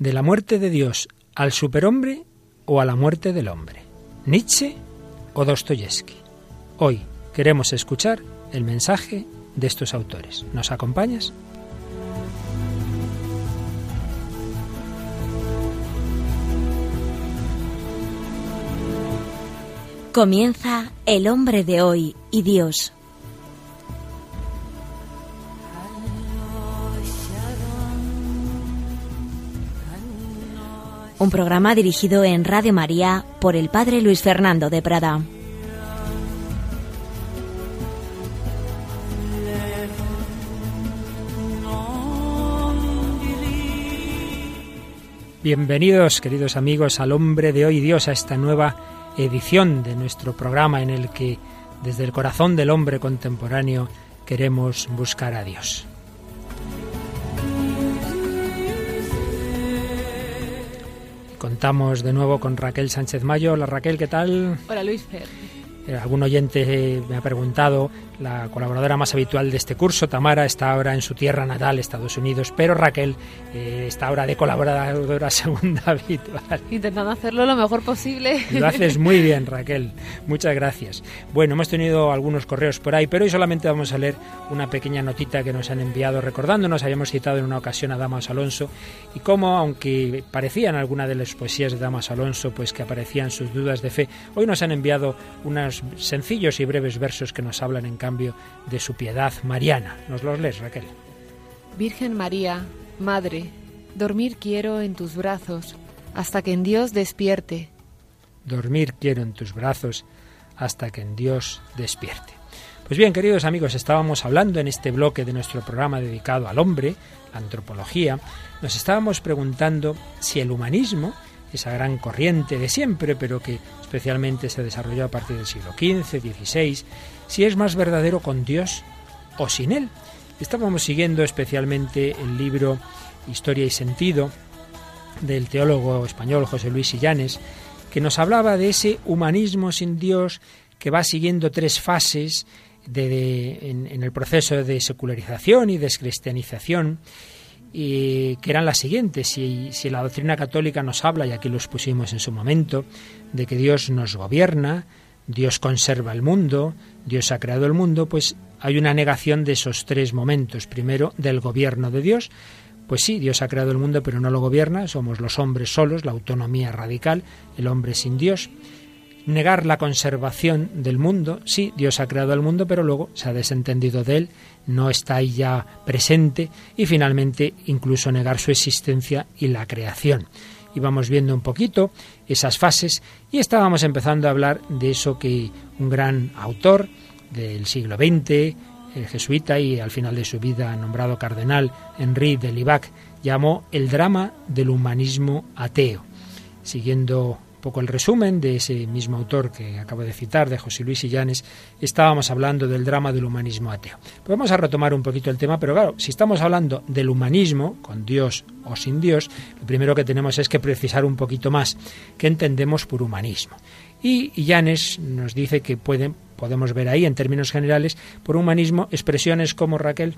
de la muerte de Dios al superhombre o a la muerte del hombre, Nietzsche o Dostoyevsky. Hoy queremos escuchar el mensaje de estos autores. ¿Nos acompañas? Comienza El hombre de hoy y Dios. Un programa dirigido en Radio María por el Padre Luis Fernando de Prada. Bienvenidos, queridos amigos, al hombre de hoy Dios, a esta nueva edición de nuestro programa en el que desde el corazón del hombre contemporáneo queremos buscar a Dios. Contamos de nuevo con Raquel Sánchez Mayo. Hola Raquel, ¿qué tal? Hola Luis Fer. Eh, algún oyente me ha preguntado, la colaboradora más habitual de este curso, Tamara, está ahora en su tierra natal, Estados Unidos, pero Raquel eh, está ahora de colaboradora segunda habitual. Intentando hacerlo lo mejor posible. Lo haces muy bien, Raquel. Muchas gracias. Bueno, hemos tenido algunos correos por ahí, pero hoy solamente vamos a leer una pequeña notita que nos han enviado recordándonos, habíamos citado en una ocasión a Damas Alonso y cómo, aunque parecían algunas de las poesías de Damas Alonso, pues que aparecían sus dudas de fe, hoy nos han enviado unas sencillos y breves versos que nos hablan en cambio de su piedad mariana. ¿Nos los lees, Raquel? Virgen María, Madre, dormir quiero en tus brazos hasta que en Dios despierte. Dormir quiero en tus brazos hasta que en Dios despierte. Pues bien, queridos amigos, estábamos hablando en este bloque de nuestro programa dedicado al hombre, la antropología, nos estábamos preguntando si el humanismo esa gran corriente de siempre, pero que especialmente se desarrolló a partir del siglo XV, XVI, si es más verdadero con Dios o sin Él. Estábamos siguiendo especialmente el libro Historia y Sentido del teólogo español José Luis Sillanes, que nos hablaba de ese humanismo sin Dios que va siguiendo tres fases en, en el proceso de secularización y descristianización y que eran las siguientes. Si, si la doctrina católica nos habla, y aquí lo expusimos en su momento, de que Dios nos gobierna, Dios conserva el mundo, Dios ha creado el mundo, pues hay una negación de esos tres momentos. Primero, del gobierno de Dios. Pues sí, Dios ha creado el mundo, pero no lo gobierna, somos los hombres solos, la autonomía radical, el hombre sin Dios negar la conservación del mundo. Sí, Dios ha creado el mundo, pero luego se ha desentendido de él, no está ahí ya presente y finalmente incluso negar su existencia y la creación. Y vamos viendo un poquito esas fases y estábamos empezando a hablar de eso que un gran autor del siglo XX, el jesuita y al final de su vida nombrado cardenal Henri de Libac, llamó el drama del humanismo ateo. Siguiendo poco el resumen de ese mismo autor que acabo de citar, de José Luis Illanes, estábamos hablando del drama del humanismo ateo. Pues vamos a retomar un poquito el tema, pero claro, si estamos hablando del humanismo, con Dios o sin Dios, lo primero que tenemos es que precisar un poquito más qué entendemos por humanismo. Y Illanes nos dice que pueden, podemos ver ahí, en términos generales, por humanismo expresiones como Raquel.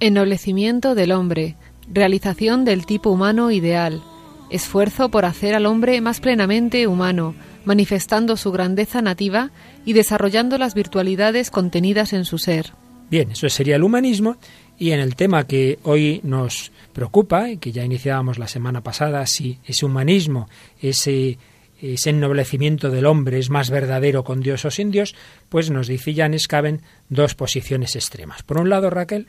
Ennoblecimiento del hombre, realización del tipo humano ideal, esfuerzo por hacer al hombre más plenamente humano, manifestando su grandeza nativa y desarrollando las virtualidades contenidas en su ser. Bien, eso sería el humanismo y en el tema que hoy nos preocupa y que ya iniciábamos la semana pasada, si ese humanismo, ese, ese ennoblecimiento del hombre es más verdadero con Dios o sin Dios, pues nos dice Janes caben dos posiciones extremas. Por un lado, Raquel,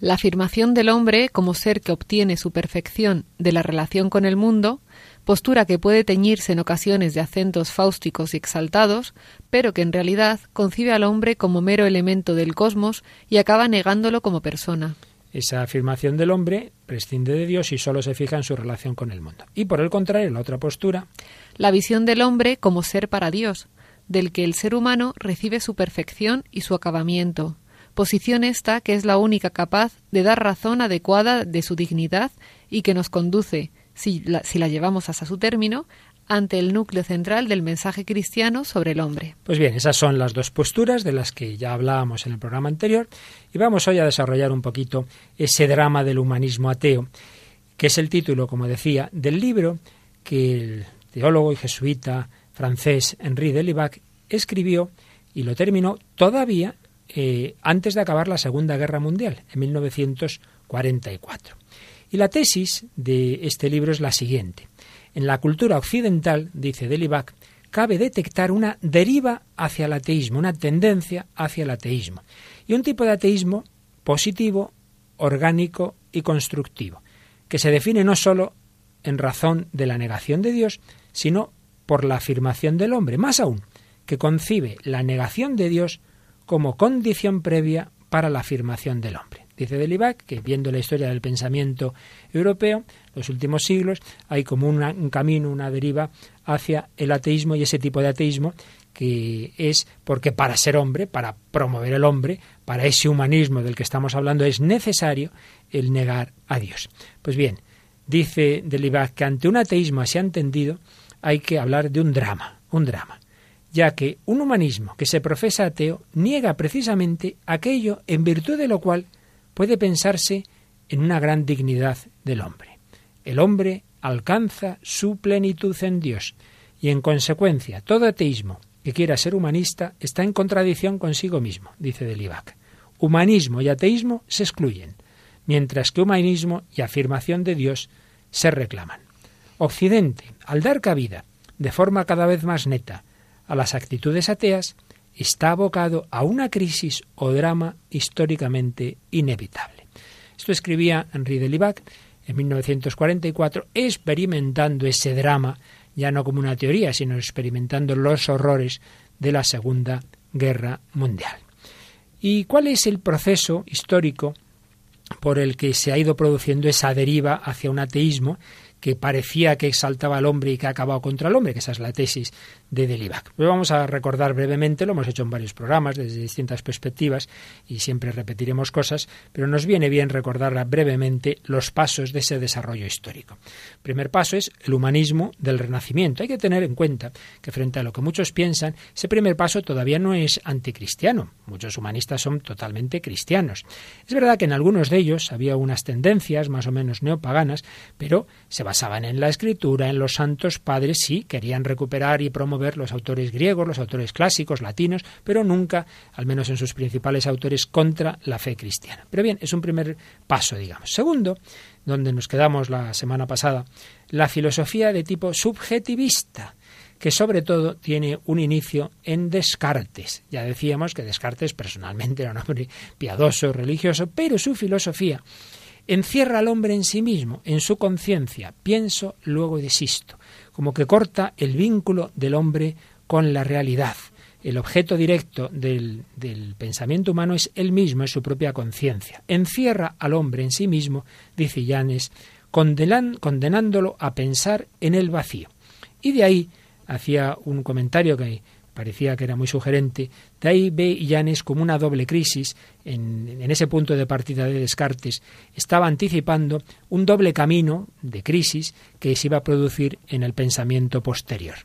la afirmación del hombre como ser que obtiene su perfección de la relación con el mundo, postura que puede teñirse en ocasiones de acentos fáusticos y exaltados, pero que en realidad concibe al hombre como mero elemento del cosmos y acaba negándolo como persona. Esa afirmación del hombre prescinde de Dios y solo se fija en su relación con el mundo. Y por el contrario, la otra postura. La visión del hombre como ser para Dios, del que el ser humano recibe su perfección y su acabamiento, posición esta que es la única capaz de dar razón adecuada de su dignidad y que nos conduce, si la, si la llevamos hasta su término, ante el núcleo central del mensaje cristiano sobre el hombre. Pues bien, esas son las dos posturas de las que ya hablábamos en el programa anterior y vamos hoy a desarrollar un poquito ese drama del humanismo ateo que es el título, como decía, del libro que el teólogo y jesuita francés Henri de Libac escribió y lo terminó todavía eh, antes de acabar la Segunda Guerra Mundial, en 1944. Y la tesis de este libro es la siguiente. En la cultura occidental, dice Delibac, cabe detectar una deriva hacia el ateísmo, una tendencia hacia el ateísmo. Y un tipo de ateísmo positivo, orgánico y constructivo, que se define no sólo en razón de la negación de Dios, sino por la afirmación del hombre, más aún, que concibe la negación de Dios como condición previa para la afirmación del hombre. Dice Delibac que viendo la historia del pensamiento europeo, los últimos siglos, hay como un camino, una deriva hacia el ateísmo y ese tipo de ateísmo que es porque para ser hombre, para promover el hombre, para ese humanismo del que estamos hablando, es necesario el negar a Dios. Pues bien, dice Delibac que ante un ateísmo así entendido hay que hablar de un drama, un drama, ya que un humanismo que se profesa ateo niega precisamente aquello en virtud de lo cual puede pensarse en una gran dignidad del hombre. El hombre alcanza su plenitud en Dios y en consecuencia todo ateísmo que quiera ser humanista está en contradicción consigo mismo, dice Delibac. Humanismo y ateísmo se excluyen, mientras que humanismo y afirmación de Dios se reclaman. Occidente, al dar cabida, de forma cada vez más neta, a las actitudes ateas, está abocado a una crisis o drama históricamente inevitable. Esto escribía Henri de Libac en 1944, experimentando ese drama, ya no como una teoría, sino experimentando los horrores de la Segunda Guerra Mundial. ¿Y cuál es el proceso histórico por el que se ha ido produciendo esa deriva hacia un ateísmo que parecía que exaltaba al hombre y que ha acabado contra el hombre, que esa es la tesis de Delibac. Lo vamos a recordar brevemente, lo hemos hecho en varios programas desde distintas perspectivas y siempre repetiremos cosas, pero nos viene bien recordar brevemente los pasos de ese desarrollo histórico. El primer paso es el humanismo del Renacimiento. Hay que tener en cuenta que frente a lo que muchos piensan, ese primer paso todavía no es anticristiano. Muchos humanistas son totalmente cristianos. Es verdad que en algunos de ellos había unas tendencias más o menos neopaganas, pero se basaban en la escritura, en los santos padres, sí, querían recuperar y promover los autores griegos, los autores clásicos, latinos, pero nunca, al menos en sus principales autores, contra la fe cristiana. Pero bien, es un primer paso, digamos. Segundo, donde nos quedamos la semana pasada, la filosofía de tipo subjetivista que sobre todo tiene un inicio en Descartes. Ya decíamos que Descartes personalmente era un hombre piadoso, religioso, pero su filosofía encierra al hombre en sí mismo, en su conciencia. Pienso, luego desisto como que corta el vínculo del hombre con la realidad. El objeto directo del, pensamiento humano es él mismo, es su propia conciencia. Encierra al hombre en sí mismo, dice Llanes, condenándolo a pensar en el vacío. Y de ahí hacía un comentario que parecía que era muy sugerente, de ahí ve Llanes como una doble crisis, en, ese punto de partida de Descartes, estaba anticipando un doble camino de crisis que se iba a producir en el pensamiento posterior.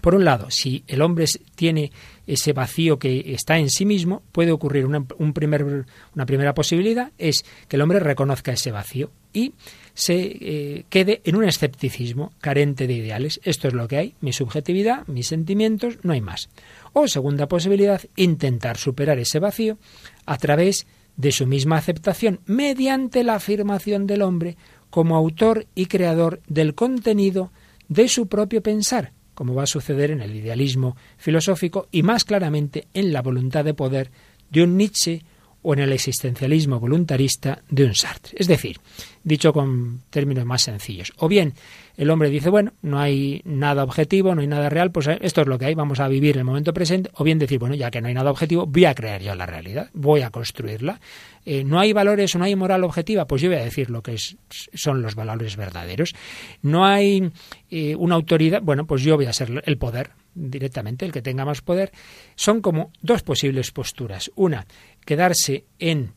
Por un lado, si el hombre tiene ese vacío que está en sí mismo, puede ocurrir una primera posibilidad, es que el hombre reconozca ese vacío y se eh, quede en un escepticismo carente de ideales. Esto es lo que hay, mi subjetividad, mis sentimientos, no hay más. O segunda posibilidad, intentar superar ese vacío a través de su misma aceptación, mediante la afirmación del hombre como autor y creador del contenido de su propio pensar, como va a suceder en el idealismo filosófico y más claramente en la voluntad de poder de un Nietzsche o en el existencialismo voluntarista de un Sartre. Es decir, dicho con términos más sencillos, o bien el hombre dice, bueno, no hay nada objetivo, no hay nada real, pues esto es lo que hay, vamos a vivir el momento presente, o bien decir, bueno, ya que no hay nada objetivo, voy a crear yo la realidad, voy a construirla. Eh, no hay valores o no hay moral objetiva, pues yo voy a decir lo que son los valores verdaderos. No hay eh, una autoridad, bueno, pues yo voy a ser el poder, directamente, el que tenga más poder, son como dos posibles posturas. Una, quedarse en,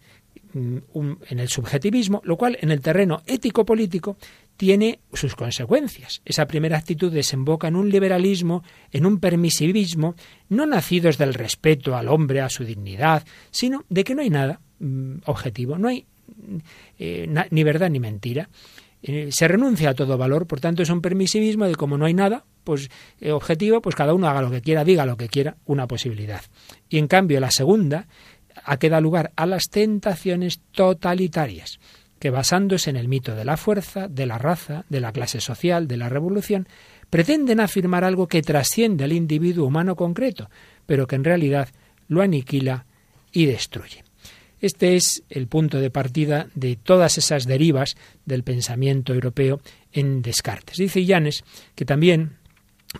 mm, en el subjetivismo, lo cual en el terreno ético-político tiene sus consecuencias. Esa primera actitud desemboca en un liberalismo, en un permisivismo, no nacidos del respeto al hombre, a su dignidad, sino de que no hay nada mm, objetivo, no hay eh, ni verdad ni mentira. Eh, se renuncia a todo valor, por tanto es un permisivismo de como no hay nada, pues eh, objetivo, pues cada uno haga lo que quiera, diga lo que quiera, una posibilidad. Y en cambio la segunda ha que lugar a las tentaciones totalitarias, que basándose en el mito de la fuerza, de la raza, de la clase social, de la revolución, pretenden afirmar algo que trasciende al individuo humano concreto, pero que en realidad lo aniquila y destruye. Este es el punto de partida de todas esas derivas del pensamiento europeo en Descartes. Dice Llanes que también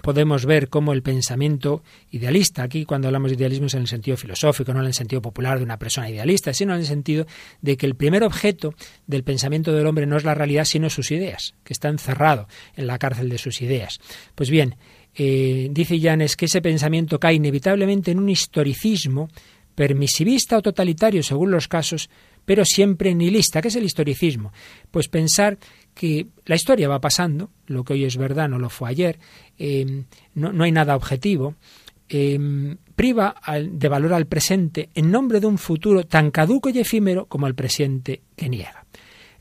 podemos ver cómo el pensamiento idealista, aquí cuando hablamos de idealismo es en el sentido filosófico, no en el sentido popular de una persona idealista, sino en el sentido de que el primer objeto del pensamiento del hombre no es la realidad, sino sus ideas, que está encerrado en la cárcel de sus ideas. Pues bien, eh, dice Llanes que ese pensamiento cae inevitablemente en un historicismo permisivista o totalitario según los casos, pero siempre nihilista. ¿Qué es el historicismo? Pues pensar que la historia va pasando, lo que hoy es verdad no lo fue ayer, em, no, hay nada objetivo, em, priva de valor al presente en nombre de un futuro tan caduco y efímero como el presente que niega.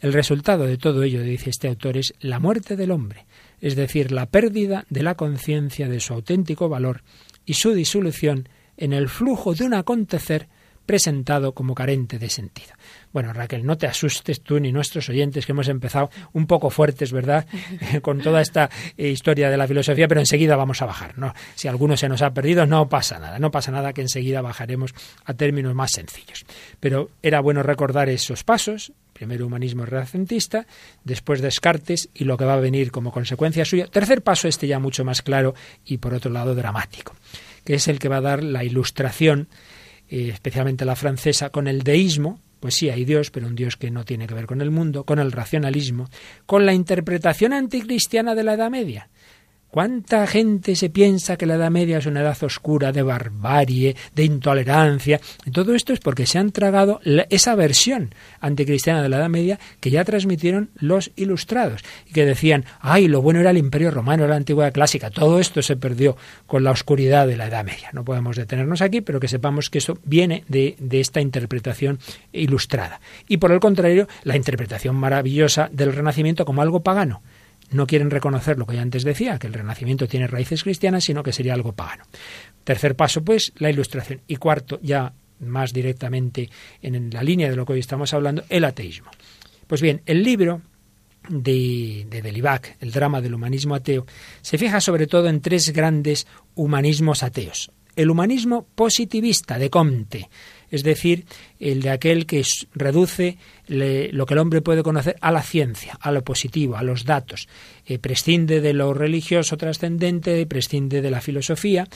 El resultado de todo ello, dice este autor, es la muerte del hombre, es decir, la pérdida de la conciencia de su auténtico valor y su disolución en el flujo de un acontecer presentado como carente de sentido. Bueno, Raquel, no te asustes tú ni nuestros oyentes que hemos empezado un poco fuertes, ¿verdad? Con toda esta eh, historia de la filosofía, pero enseguida vamos a bajar, ¿no? Si alguno se nos ha perdido, no pasa nada, no pasa nada que enseguida bajaremos a términos más sencillos. Pero era bueno recordar esos pasos, primero humanismo renacentista, después Descartes y lo que va a venir como consecuencia suya. Tercer paso, este ya mucho más claro y por otro lado dramático, que es el que va a dar la ilustración eh, especialmente la francesa, con el deísmo, pues sí, hay Dios, pero un Dios que no tiene que ver con el mundo, con el racionalismo, con la interpretación anticristiana de la Edad Media. ¿Cuánta gente se piensa que la Edad Media es una edad oscura de barbarie, de intolerancia? Todo esto es porque se han tragado esa versión anticristiana de la Edad Media que ya transmitieron los ilustrados y que decían, ay, lo bueno era el Imperio Romano, era la antigüedad clásica. Todo esto se perdió con la oscuridad de la Edad Media. No podemos detenernos aquí, pero que sepamos que eso viene de esta interpretación ilustrada. Y por el contrario, la interpretación maravillosa del Renacimiento como algo pagano no quieren reconocer lo que ya antes decía, que el Renacimiento tiene raíces cristianas, sino que sería algo pagano. Tercer paso, pues, la ilustración. Y cuarto, ya más directamente en la línea de lo que hoy estamos hablando, el ateísmo. Pues bien, el libro de, de Delibac, el drama del humanismo ateo, se fija sobre todo en tres grandes humanismos ateos. El humanismo positivista de Comte, es decir, el de aquel que reduce lo que el hombre puede conocer a la ciencia, a lo positivo, a los datos, eh, prescinde de lo religioso trascendente, prescinde de la filosofía.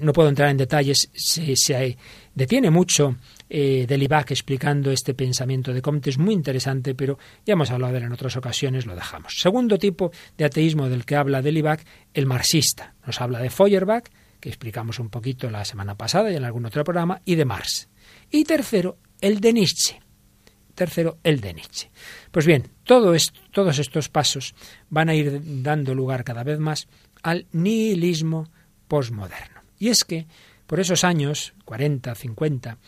no puedo entrar en detalles, se, detiene mucho eh, explicando este pensamiento de Comte, es muy interesante, pero ya hemos hablado de él en otras ocasiones, lo dejamos. Segundo tipo de ateísmo del que habla Delibac, el marxista. Nos habla de Feuerbach, que explicamos un poquito la semana pasada y en algún otro programa, y de Marx. Y tercero, el de Nietzsche. Tercero, el de Nietzsche. Pues bien, todo todos estos pasos van a ir dando lugar cada vez más al nihilismo posmoderno. Y es que, por esos años, 40, 50,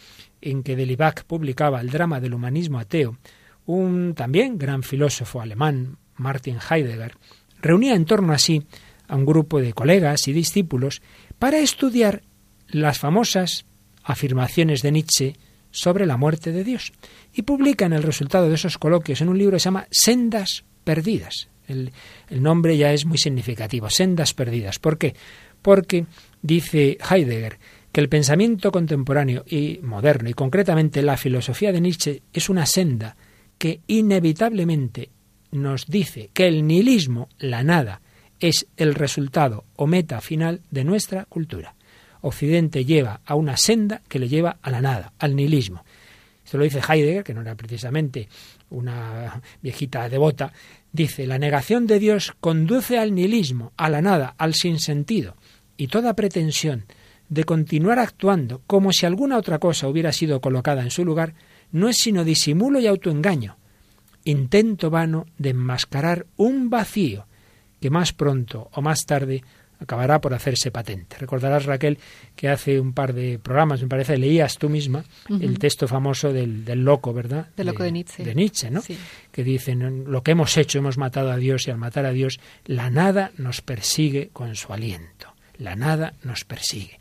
en que Delibac publicaba el drama del humanismo ateo, un también gran filósofo alemán, Martin Heidegger, reunía en torno a sí a un grupo de colegas y discípulos para estudiar las famosas afirmaciones de Nietzsche sobre la muerte de Dios. Y publican el resultado de esos coloquios en un libro que se llama Sendas Perdidas. El, el, nombre ya es muy significativo, Sendas Perdidas. ¿Por qué? Porque dice Heidegger que el pensamiento contemporáneo y moderno, y concretamente la filosofía de Nietzsche, es una senda que inevitablemente nos dice que el nihilismo, la nada, es el resultado o meta final de nuestra cultura. Occidente lleva a una senda que le lleva a la nada, al nihilismo. Esto lo dice Heidegger, que no era precisamente una viejita devota, dice, la negación de Dios conduce al nihilismo, a la nada, al sinsentido, y toda pretensión de continuar actuando como si alguna otra cosa hubiera sido colocada en su lugar, no es sino disimulo y autoengaño, intento vano de enmascarar un vacío que más pronto o más tarde acabará por hacerse patente. Recordarás, Raquel, que hace un par de programas, me parece, leías tú misma el texto famoso del, del, loco, ¿verdad? Del loco de, Nietzsche. De Nietzsche, ¿no? Que dicen, lo que hemos hecho, hemos matado a Dios y al matar a Dios, la nada nos persigue con su aliento. La nada nos persigue.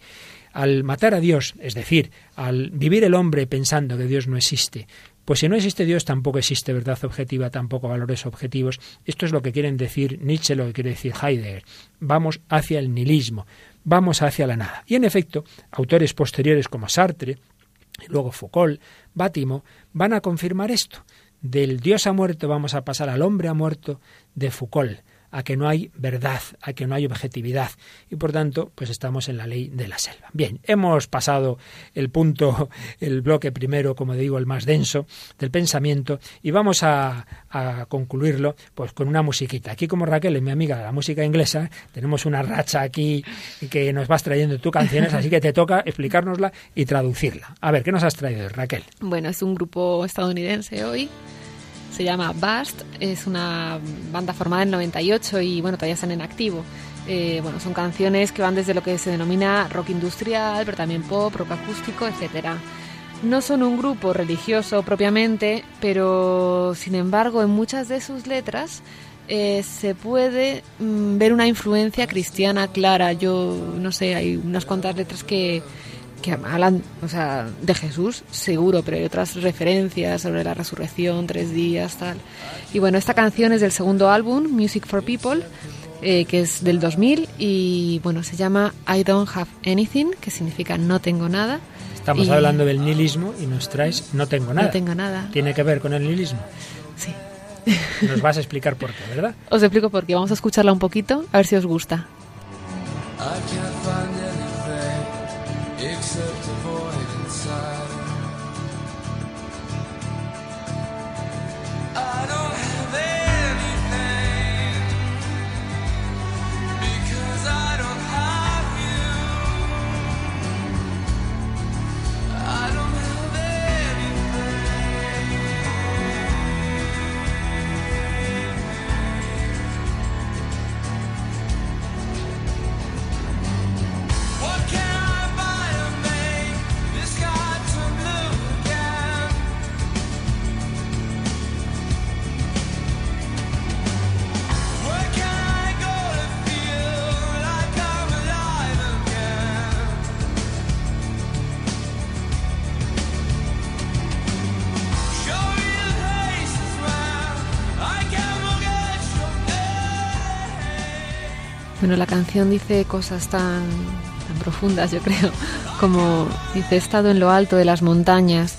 Al matar a Dios, es decir, al vivir el hombre pensando que Dios no existe, pues si no existe Dios, tampoco existe verdad objetiva, tampoco valores objetivos. Esto es lo que quieren decir Nietzsche, lo que quiere decir Heidegger. Vamos hacia el nihilismo, vamos hacia la nada. Y en efecto, autores posteriores como Sartre, luego Foucault, Bátimo, van a confirmar esto. Del Dios ha muerto vamos a pasar al hombre ha muerto de Foucault a que no hay verdad, a que no hay objetividad y por tanto pues estamos en la ley de la selva. Bien, hemos pasado el punto, el bloque primero, como digo, el más denso del pensamiento y vamos a, concluirlo pues con una musiquita. Aquí como Raquel es mi amiga de la música inglesa, tenemos una racha aquí que nos vas trayendo tú canciones, así que te toca explicárnosla y traducirla. A ver, ¿qué nos has traído, Raquel? Bueno, es un grupo estadounidense hoy se llama Bast, es una banda formada en 98 y bueno, todavía están en activo. Eh, bueno, son canciones que van desde lo que se denomina rock industrial, pero también pop, rock acústico, etcétera. No son un grupo religioso propiamente, pero sin embargo en muchas de sus letras eh, se puede mm, ver una influencia cristiana clara. Yo no sé, hay unas cuantas letras que, que hablan o sea, de Jesús, seguro, pero hay otras referencias sobre la resurrección, tres días, tal. Y bueno, esta canción es del segundo álbum, Music for People, eh, que es del 2000 y bueno, se llama I Don't Have Anything, que significa no tengo nada. Estamos hablando del nihilismo y nos traes no tengo nada. No tengo nada. ¿Tiene que ver con el nihilismo? Sí. Nos vas a explicar por qué, ¿verdad? Os explico por qué. Vamos a escucharla un poquito, a ver si os gusta. except Bueno, la canción dice cosas tan, tan profundas, yo creo, como dice, he estado en lo alto de las montañas,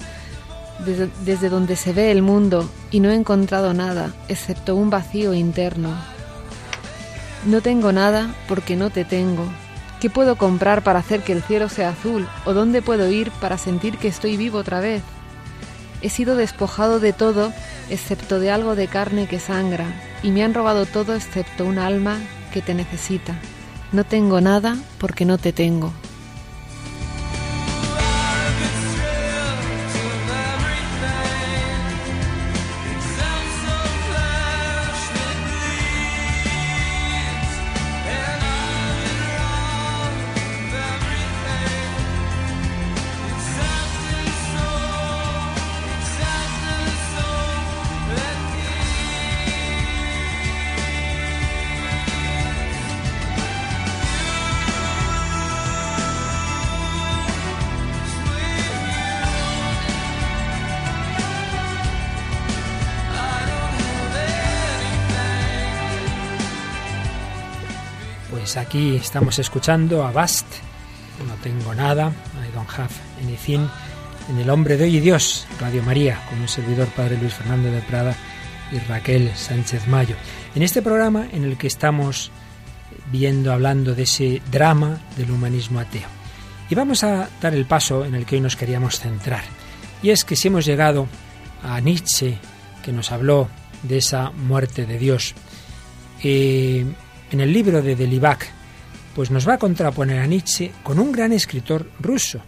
desde, desde donde se ve el mundo, y no he encontrado nada, excepto un vacío interno. No tengo nada porque no te tengo. ¿Qué puedo comprar para hacer que el cielo sea azul? ¿O dónde puedo ir para sentir que estoy vivo otra vez? He sido despojado de todo excepto de algo de carne que sangra, y me han robado todo excepto un alma que te necesita. No tengo nada porque no te tengo. Aquí estamos escuchando a Bast, no tengo nada, I don't have anything, en El Hombre de Hoy y Dios, Radio María, con un servidor Padre Luis Fernando de Prada y Raquel Sánchez Mayo. En este programa en el que estamos viendo, hablando de ese drama del humanismo ateo. Y vamos a dar el paso en el que hoy nos queríamos centrar. Y es que si hemos llegado a Nietzsche, que nos habló de esa muerte de Dios, eh, en el libro de Delibac, pues nos va a contraponer a Nietzsche con un gran escritor ruso,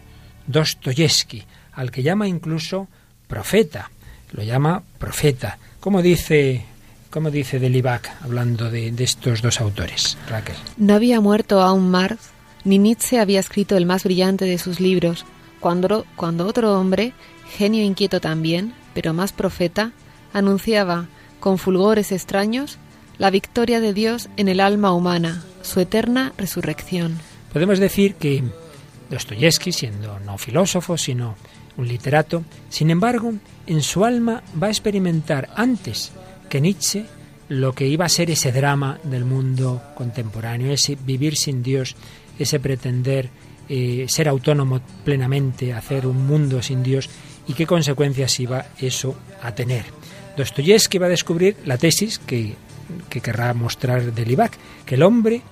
Dostoyevsky, al que llama incluso profeta, lo llama profeta. Como dice ¿Cómo dice Delibac hablando de, de, estos dos autores, Raquel? No había muerto aún Marx, ni Nietzsche había escrito el más brillante de sus libros, cuando, cuando otro hombre, genio inquieto también, pero más profeta, anunciaba, con fulgores extraños, la victoria de Dios en el alma humana, su eterna resurrección. Podemos decir que Dostoyevsky, siendo no filósofo, sino un literato, sin embargo, en su alma va a experimentar antes que Nietzsche lo que iba a ser ese drama del mundo contemporáneo, ese vivir sin Dios, ese pretender eh, ser autónomo plenamente, hacer un mundo sin Dios y qué consecuencias iba eso a tener. Dostoyevsky va a descubrir la tesis que, que querrá mostrar Delibac, que el hombre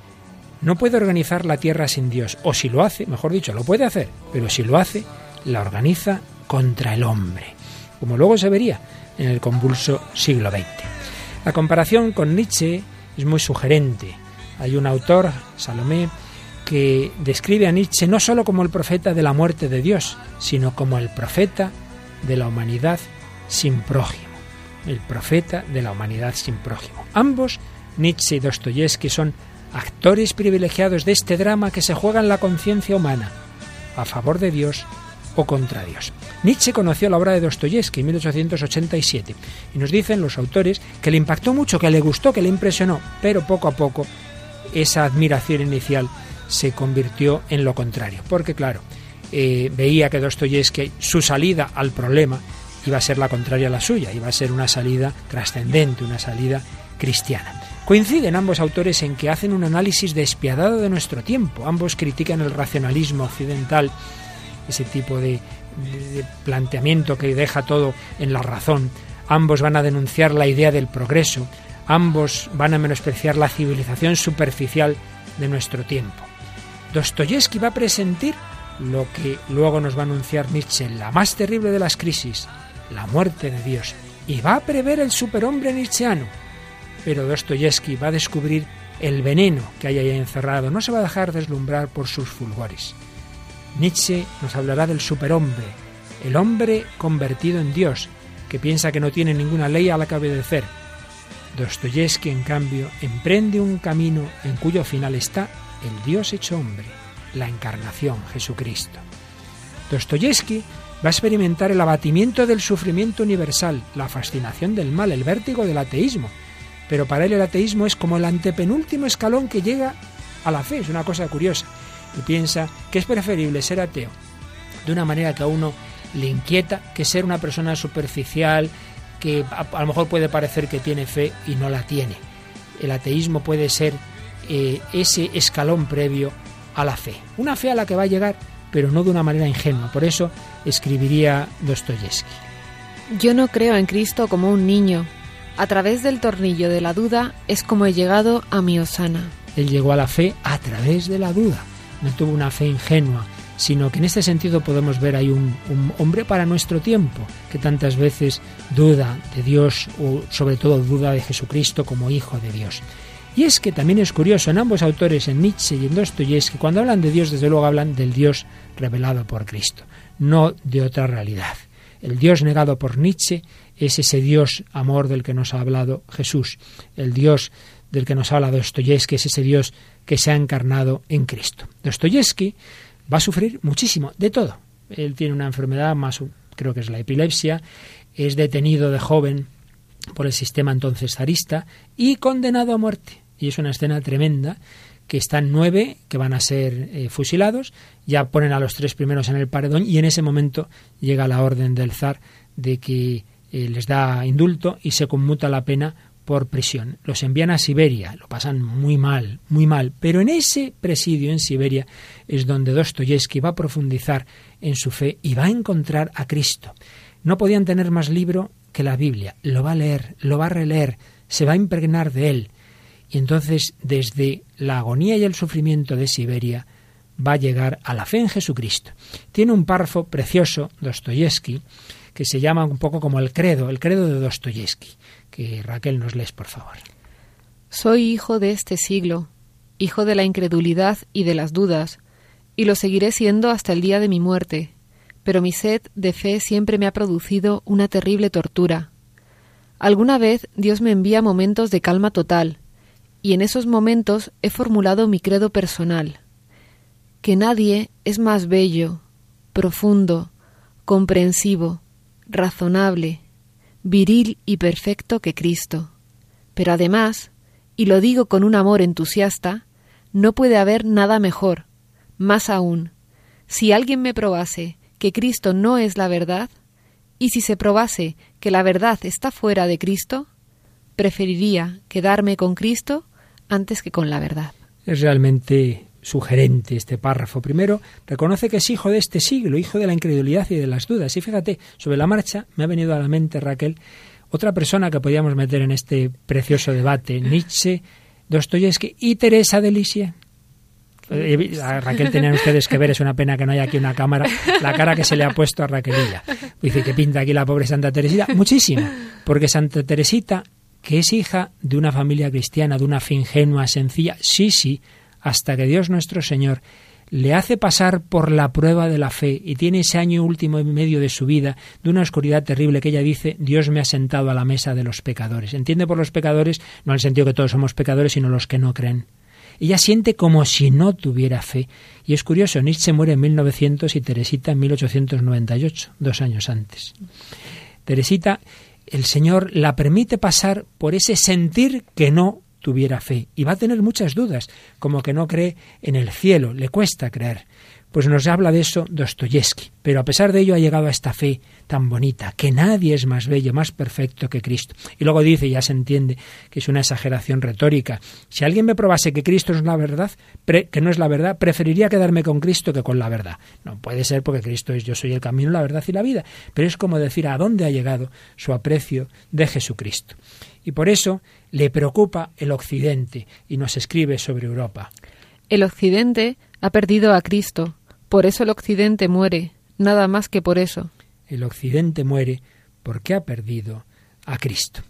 no puede organizar la tierra sin Dios, o si lo hace, mejor dicho, lo puede hacer, pero si lo hace, la organiza contra el hombre, como luego se vería en el convulso siglo XX. La comparación con Nietzsche es muy sugerente. Hay un autor, Salomé, que describe a Nietzsche no solo como el profeta de la muerte de Dios, sino como el profeta de la humanidad sin prójimo. El profeta de la humanidad sin prójimo. Ambos, Nietzsche y Dostoyevsky, son actores privilegiados de este drama que se juega en la conciencia humana, a favor de Dios o contra Dios. Nietzsche conoció la obra de Dostoyevsky en 1887 y nos dicen los autores que le impactó mucho, que le gustó, que le impresionó, pero poco a poco esa admiración inicial se convirtió en lo contrario, porque claro, eh, veía que Dostoyevsky, su salida al problema, iba a ser la contraria a la suya, iba a ser una salida trascendente, una salida cristiana. Coinciden ambos autores en que hacen un análisis despiadado de nuestro tiempo. Ambos critican el racionalismo occidental, ese tipo de, planteamiento que deja todo en la razón. Ambos van a denunciar la idea del progreso. Ambos van a menospreciar la civilización superficial de nuestro tiempo. Dostoyevsky va a presentir lo que luego nos va a anunciar Nietzsche, la más terrible de las crisis, la muerte de Dios, y va a prever el superhombre nietzscheano. Pero Dostoyevsky va a descubrir el veneno que hay encerrado, no se va a dejar deslumbrar por sus fulgores. Nietzsche nos hablará del superhombre, el hombre convertido en Dios, que piensa que no tiene ninguna ley a la que obedecer. Dostoyevsky, en cambio, emprende un camino en cuyo final está el Dios hecho hombre, la encarnación, Jesucristo. Dostoyevsky va a experimentar el abatimiento del sufrimiento universal, la fascinación del mal, el vértigo del ateísmo. Pero para él el ateísmo es como el antepenúltimo escalón que llega a la fe, es una cosa curiosa. Y piensa que es preferible ser ateo de una manera que a uno le inquieta que ser una persona superficial que a, lo mejor puede parecer que tiene fe y no la tiene. El ateísmo puede ser eh, ese escalón previo a la fe. Una fe a la que va a llegar, pero no de una manera ingenua. Por eso escribiría Dostoyevsky. Yo no creo en Cristo como un niño. A través del tornillo de la duda es como he llegado a mi Osana. Él llegó a la fe a través de la duda. No tuvo una fe ingenua, sino que en este sentido podemos ver ahí un, hombre para nuestro tiempo, que tantas veces duda de Dios o sobre todo duda de Jesucristo como Hijo de Dios. Y es que también es curioso, en ambos autores, en Nietzsche y en Dostoyevsky, cuando hablan de Dios, desde luego hablan del Dios revelado por Cristo, no de otra realidad. El Dios negado por Nietzsche es ese Dios amor del que nos ha hablado Jesús. El Dios del que nos habla Dostoyevsky es ese Dios que se ha encarnado en Cristo. Dostoyevsky va a sufrir muchísimo, de todo. Él tiene una enfermedad más, creo que es la epilepsia, es detenido de joven por el sistema entonces zarista y condenado a muerte. Y es una escena tremenda que están nueve que van a ser eh, fusilados, ya ponen a los tres primeros en el paredón y en ese momento llega la orden del zar de que eh, les da indulto y se conmuta la pena por prisión. Los envían a Siberia, lo pasan muy mal, muy mal, pero en ese presidio en Siberia es donde Dostoyevsky va a profundizar en su fe y va a encontrar a Cristo. No podían tener más libro que la Biblia, lo va a leer, lo va a releer, se va a impregnar de él. Y entonces, desde la agonía y el sufrimiento de Siberia, va a llegar a la fe en Jesucristo. Tiene un párrafo precioso, Dostoyevsky, que se llama un poco como el credo, el credo de Dostoyevsky, que Raquel nos lees, por favor. Soy hijo de este siglo, hijo de la incredulidad y de las dudas, y lo seguiré siendo hasta el día de mi muerte, pero mi sed de fe siempre me ha producido una terrible tortura. Alguna vez Dios me envía momentos de calma total, y en esos momentos he formulado mi credo personal, que nadie es más bello, profundo, comprensivo, razonable, viril y perfecto que Cristo. Pero además, y lo digo con un amor entusiasta, no puede haber nada mejor. Más aún, si alguien me probase que Cristo no es la verdad, y si se probase que la verdad está fuera de Cristo, preferiría quedarme con Cristo antes que con la verdad. Es realmente sugerente este párrafo. Primero, reconoce que es hijo de este siglo, hijo de la incredulidad y de las dudas. Y fíjate, sobre la marcha me ha venido a la mente, Raquel, otra persona que podíamos meter en este precioso debate, Nietzsche, Dostoyevsky y Teresa de Lisieux. Eh, Raquel tenían ustedes que ver, es una pena que no haya aquí una cámara, la cara que se le ha puesto a Raquelilla. Dice que pinta aquí la pobre Santa Teresita, muchísimo, porque Santa Teresita, que es hija de una familia cristiana, de una fe ingenua, sencilla, sí, sí, hasta que Dios nuestro Señor le hace pasar por la prueba de la fe y tiene ese año último y medio de su vida de una oscuridad terrible que ella dice, Dios me ha sentado a la mesa de los pecadores. Entiende por los pecadores, no en el sentido que todos somos pecadores, sino los que no creen. Ella siente como si no tuviera fe. Y es curioso, Nietzsche muere en 1900 y Teresita en 1898, dos años antes. Teresita, el Señor la permite pasar por ese sentir que no tuviera fe. Y va a tener muchas dudas, como que no cree en el cielo, le cuesta creer. Pues nos habla de eso Dostoyevsky. Pero a pesar de ello ha llegado a esta fe tan bonita, que nadie es más bello, más perfecto que Cristo. Y luego dice, ya se entiende, que es una exageración retórica. Si alguien me probase que Cristo es la verdad, que no es la verdad, preferiría quedarme con Cristo que con la verdad. No puede ser porque Cristo es yo soy el camino, la verdad y la vida. Pero es como decir a dónde ha llegado su aprecio de Jesucristo. Y por eso le preocupa el Occidente y nos escribe sobre Europa. El Occidente ha perdido a Cristo por eso el Occidente muere, nada más que por eso. El Occidente muere porque ha perdido a Cristo.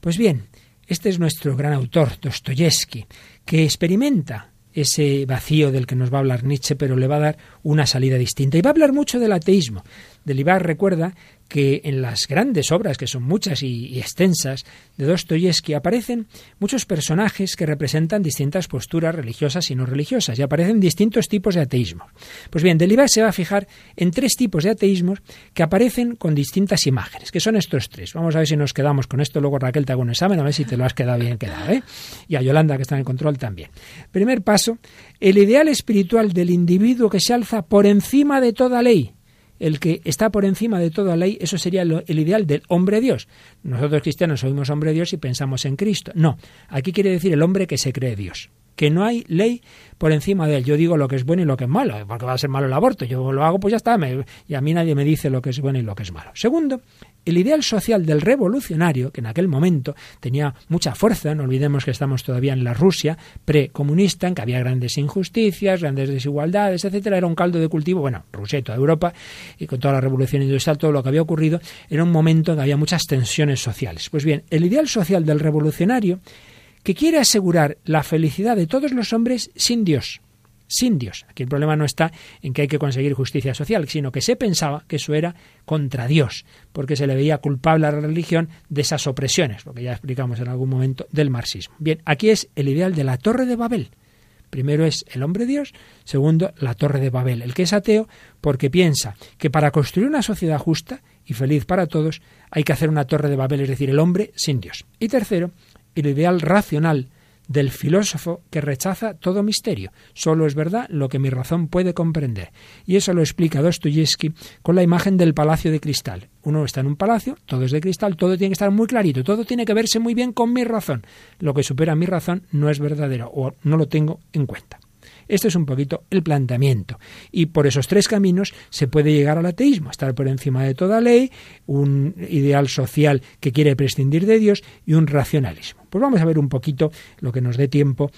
Pues bien, este es nuestro gran autor, Dostoyevsky, que experimenta ese vacío del que nos va a hablar Nietzsche, pero le va a dar una salida distinta. Y va a hablar mucho del ateísmo. Delibar recuerda que en las grandes obras, que son muchas y, extensas, de Dostoyevsky aparecen muchos personajes que representan distintas posturas religiosas y no religiosas, y aparecen distintos tipos de ateísmo. Pues bien, Delibar se va a fijar en tres tipos de ateísmos que aparecen con distintas imágenes, que son estos tres. Vamos a ver si nos quedamos con esto, luego Raquel te hago un examen, a ver si te lo has quedado bien quedado, ¿eh? Y a Yolanda, que está en control, también. Primer paso, el ideal espiritual del individuo que se alza por encima de toda ley, el que está por encima de toda ley, eso sería el ideal del hombre Dios. Nosotros cristianos oímos hombre Dios y pensamos en Cristo. No, aquí quiere decir el hombre que se cree Dios que no hay ley por encima de él. Yo digo lo que es bueno y lo que es malo, porque va a ser malo el aborto. Yo lo hago, pues ya está, y a mí nadie me dice lo que es bueno y lo que es malo. Segundo, el ideal social del revolucionario, que en aquel momento tenía mucha fuerza, no olvidemos que estamos todavía en la Rusia precomunista, en que había grandes injusticias, grandes desigualdades, etcétera, era un caldo de cultivo, bueno, Rusia y toda Europa, y con toda la revolución industrial, todo lo que había ocurrido, era un momento en que había muchas tensiones sociales. Pues bien, el ideal social del revolucionario que quiere asegurar la felicidad de todos los hombres sin Dios, sin Dios. Aquí el problema no está en que hay que conseguir justicia social, sino que se pensaba que eso era contra Dios, porque se le veía culpable a la religión de esas opresiones, lo que ya explicamos en algún momento del marxismo. Bien, aquí es el ideal de la Torre de Babel. Primero es el hombre Dios, segundo la Torre de Babel, el que es ateo porque piensa que para construir una sociedad justa y feliz para todos hay que hacer una Torre de Babel, es decir, el hombre sin Dios. Y tercero, el ideal racional del filósofo que rechaza todo misterio. Solo es verdad lo que mi razón puede comprender. Y eso lo explica Dostoyevsky con la imagen del palacio de cristal. Uno está en un palacio, todo es de cristal, todo tiene que estar muy clarito, todo tiene que verse muy bien con mi razón. Lo que supera mi razón no es verdadero o no lo tengo en cuenta. Este es un poquito el planteamiento. Y por esos tres caminos se puede llegar al ateísmo, estar por encima de toda ley, un ideal social que quiere prescindir de Dios y un racionalismo. Pues vamos a ver un poquito lo que nos dé tiempo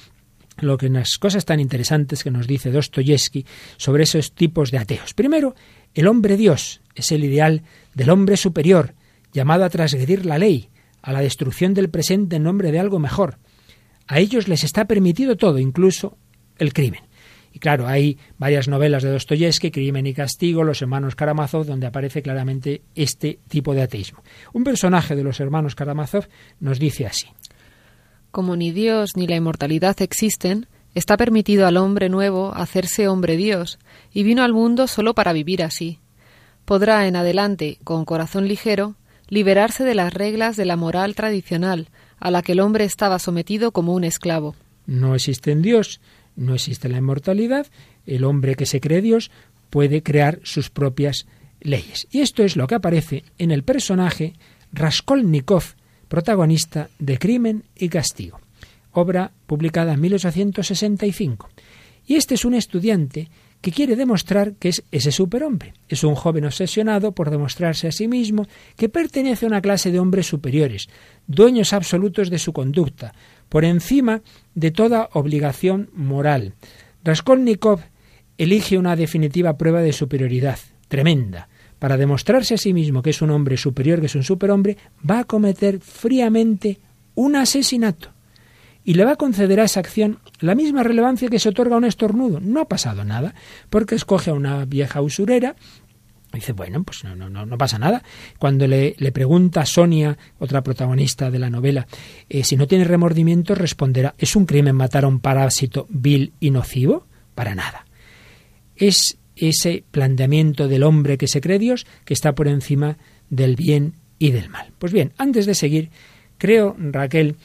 lo que unas cosas tan interesantes que nos dice Dostoyevsky sobre esos tipos de ateos. Primero, el hombre Dios es el ideal del hombre superior, llamado a transgredir la ley, a la destrucción del presente en nombre de algo mejor. A ellos les está permitido todo, incluso el crimen. Y claro, hay varias novelas de Dostoyevsky, Crimen y Castigo, Los hermanos Karamazov, donde aparece claramente este tipo de ateísmo. Un personaje de los hermanos Karamazov nos dice así. Como ni Dios ni la inmortalidad existen, está permitido al hombre nuevo hacerse hombre Dios, y vino al mundo solo para vivir así. Podrá en adelante, con corazón ligero, liberarse de las reglas de la moral tradicional, a la que el hombre estaba sometido como un esclavo. No existe en Dios, no existe la inmortalidad, el hombre que se cree Dios puede crear sus propias leyes. Y esto es lo que aparece en el personaje Raskolnikov, protagonista de Crimen y Castigo, obra publicada en 1865. Y este es un estudiante que quiere demostrar que es ese superhombre. Es un joven obsesionado por demostrarse a sí mismo que pertenece a una clase de hombres superiores, dueños absolutos de su conducta, por encima de toda obligación moral. Raskolnikov elige una definitiva prueba de superioridad, tremenda. Para demostrarse a sí mismo que es un hombre superior, que es un superhombre, va a cometer fríamente un asesinato y le va a conceder a esa acción la misma relevancia que se otorga a un estornudo. No ha pasado nada, porque escoge a una vieja usurera Dice, bueno, pues no, no, no, pasa nada. Cuando le, le, pregunta a Sonia, otra protagonista de la novela, eh, si no tiene remordimiento, responderá, ¿es un crimen matar a un parásito vil y nocivo? Para nada. Es ese planteamiento del hombre que se cree Dios que está por encima del bien y del mal. Pues bien, antes de seguir, creo, Raquel,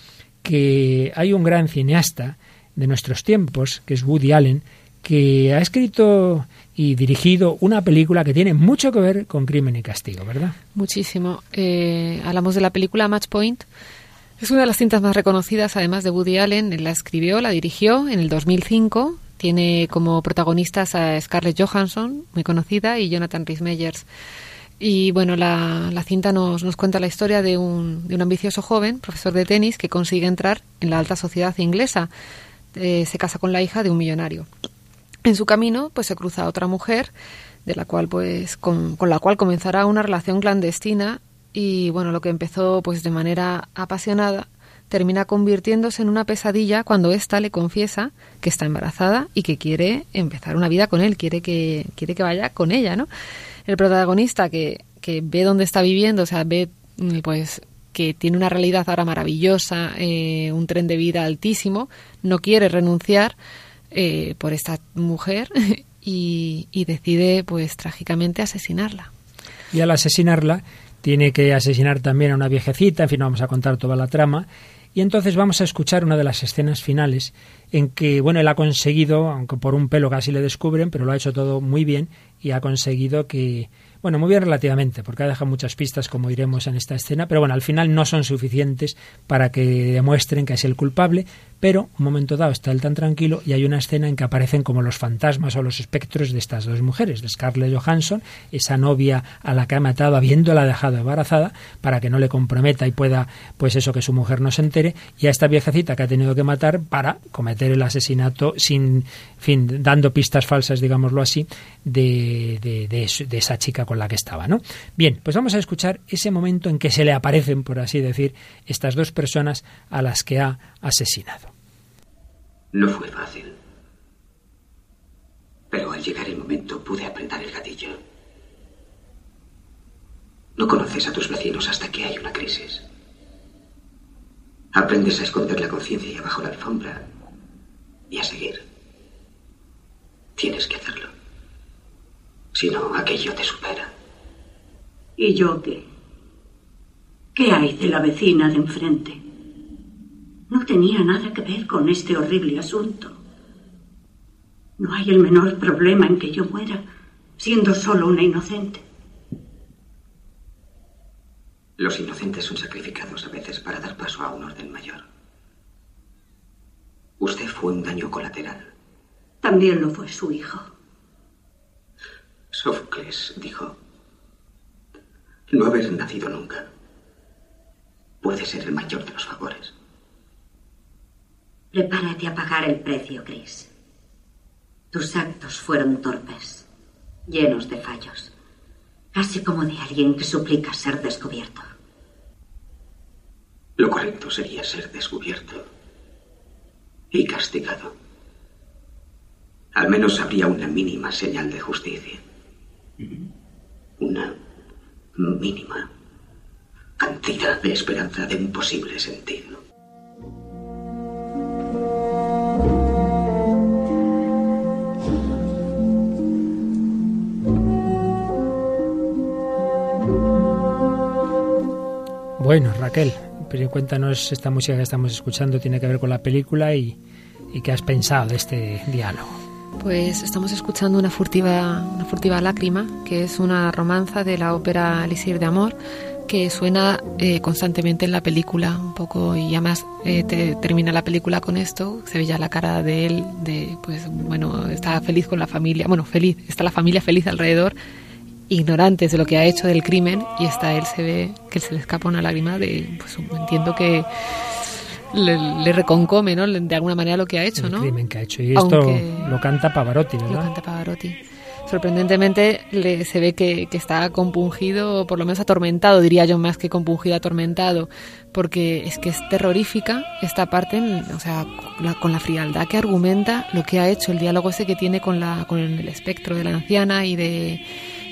que hay un gran cineasta de nuestros tiempos, que es Woody Allen, que ha escrito y dirigido una película que tiene mucho que ver con crimen y castigo, ¿verdad? Muchísimo. Eh, hablamos de la película Match Point. Es una de las cintas más reconocidas, además de Woody Allen. La escribió, la dirigió en el 2005. Tiene como protagonistas a Scarlett Johansson, muy conocida, y Jonathan Rhys Meyers. Y bueno, la, cinta nos, nos, cuenta la historia de un, de un, ambicioso joven, profesor de tenis, que consigue entrar en la alta sociedad inglesa. Eh, se casa con la hija de un millonario. En su camino, pues se cruza otra mujer, de la cual, pues, con, la cual comenzará una relación clandestina y bueno, lo que empezó pues de manera apasionada termina convirtiéndose en una pesadilla cuando ésta le confiesa que está embarazada y que quiere empezar una vida con él, quiere que, quiere que vaya con ella, ¿no? el protagonista que, que ve dónde está viviendo, o sea, ve mm, pues que tiene una realidad ahora maravillosa, eh, un tren de vida altísimo, no quiere renunciar eh, por esta mujer y, y decide pues trágicamente asesinarla. Y al asesinarla tiene que asesinar también a una viejecita, en fin, no vamos a contar toda la trama, y entonces vamos a escuchar una de las escenas finales en que, bueno, él ha conseguido, aunque por un pelo casi le descubren, pero lo ha hecho todo muy bien y ha conseguido que, bueno, muy bien relativamente, porque ha dejado muchas pistas, como iremos en esta escena, pero bueno, al final no son suficientes para que demuestren que es el culpable, pero un momento dado está él tan tranquilo y hay una escena en que aparecen como los fantasmas o los espectros de estas dos mujeres, de Scarlett Johansson, esa novia a la que ha matado habiéndola dejado embarazada, para que no le comprometa y pueda, pues eso, que su mujer no se entere, y a esta viejecita que ha tenido que matar para cometer el asesinato sin, fin, dando pistas falsas, digámoslo así, de, de, de esa chica con la que estaba, ¿no? Bien, pues vamos a escuchar ese momento en que se le aparecen, por así decir, estas dos personas a las que ha asesinado. No fue fácil. Pero al llegar el momento pude apretar el gatillo. No conoces a tus vecinos hasta que hay una crisis. Aprendes a esconder la conciencia bajo la alfombra y a seguir. Tienes que hacerlo. Si no, aquello te supera. ¿Y yo qué? ¿Qué hay de la vecina de enfrente? No tenía nada que ver con este horrible asunto. No hay el menor problema en que yo muera, siendo solo una inocente. Los inocentes son sacrificados a veces para dar paso a un orden mayor. Usted fue un daño colateral. También lo fue su hijo. Sófocles dijo, no haber nacido nunca puede ser el mayor de los favores. Prepárate a pagar el precio, Chris. Tus actos fueron torpes, llenos de fallos, casi como de alguien que suplica ser descubierto. Lo correcto sería ser descubierto y castigado. al menos habría una mínima señal de justicia. Una mínima cantidad de esperanza de un posible sentido. Bueno, Raquel, pero cuéntanos esta música que estamos escuchando tiene que ver con la película y, qué has pensado de este diálogo. Pues estamos escuchando una furtiva, una furtiva lágrima, que es una romanza de la ópera Elixir de Amor, que suena eh, constantemente en la película un poco y además eh, te, termina la película con esto se ve ya la cara de él de pues bueno está feliz con la familia bueno feliz está la familia feliz alrededor ignorantes de lo que ha hecho del crimen y está él se ve que se le escapa una lágrima de pues entiendo que le, reconcome no de alguna manera lo que ha hecho el no crimen que ha hecho. Y esto lo canta Pavarotti ¿verdad? lo canta Pavarotti. Sorprendentemente le, se ve que, que, está compungido, por lo menos atormentado, diría yo más que compungido, atormentado, porque es que es terrorífica esta parte, o sea, con la, con la, frialdad que argumenta lo que ha hecho, el diálogo ese que tiene con, la, con el espectro de la anciana y, de,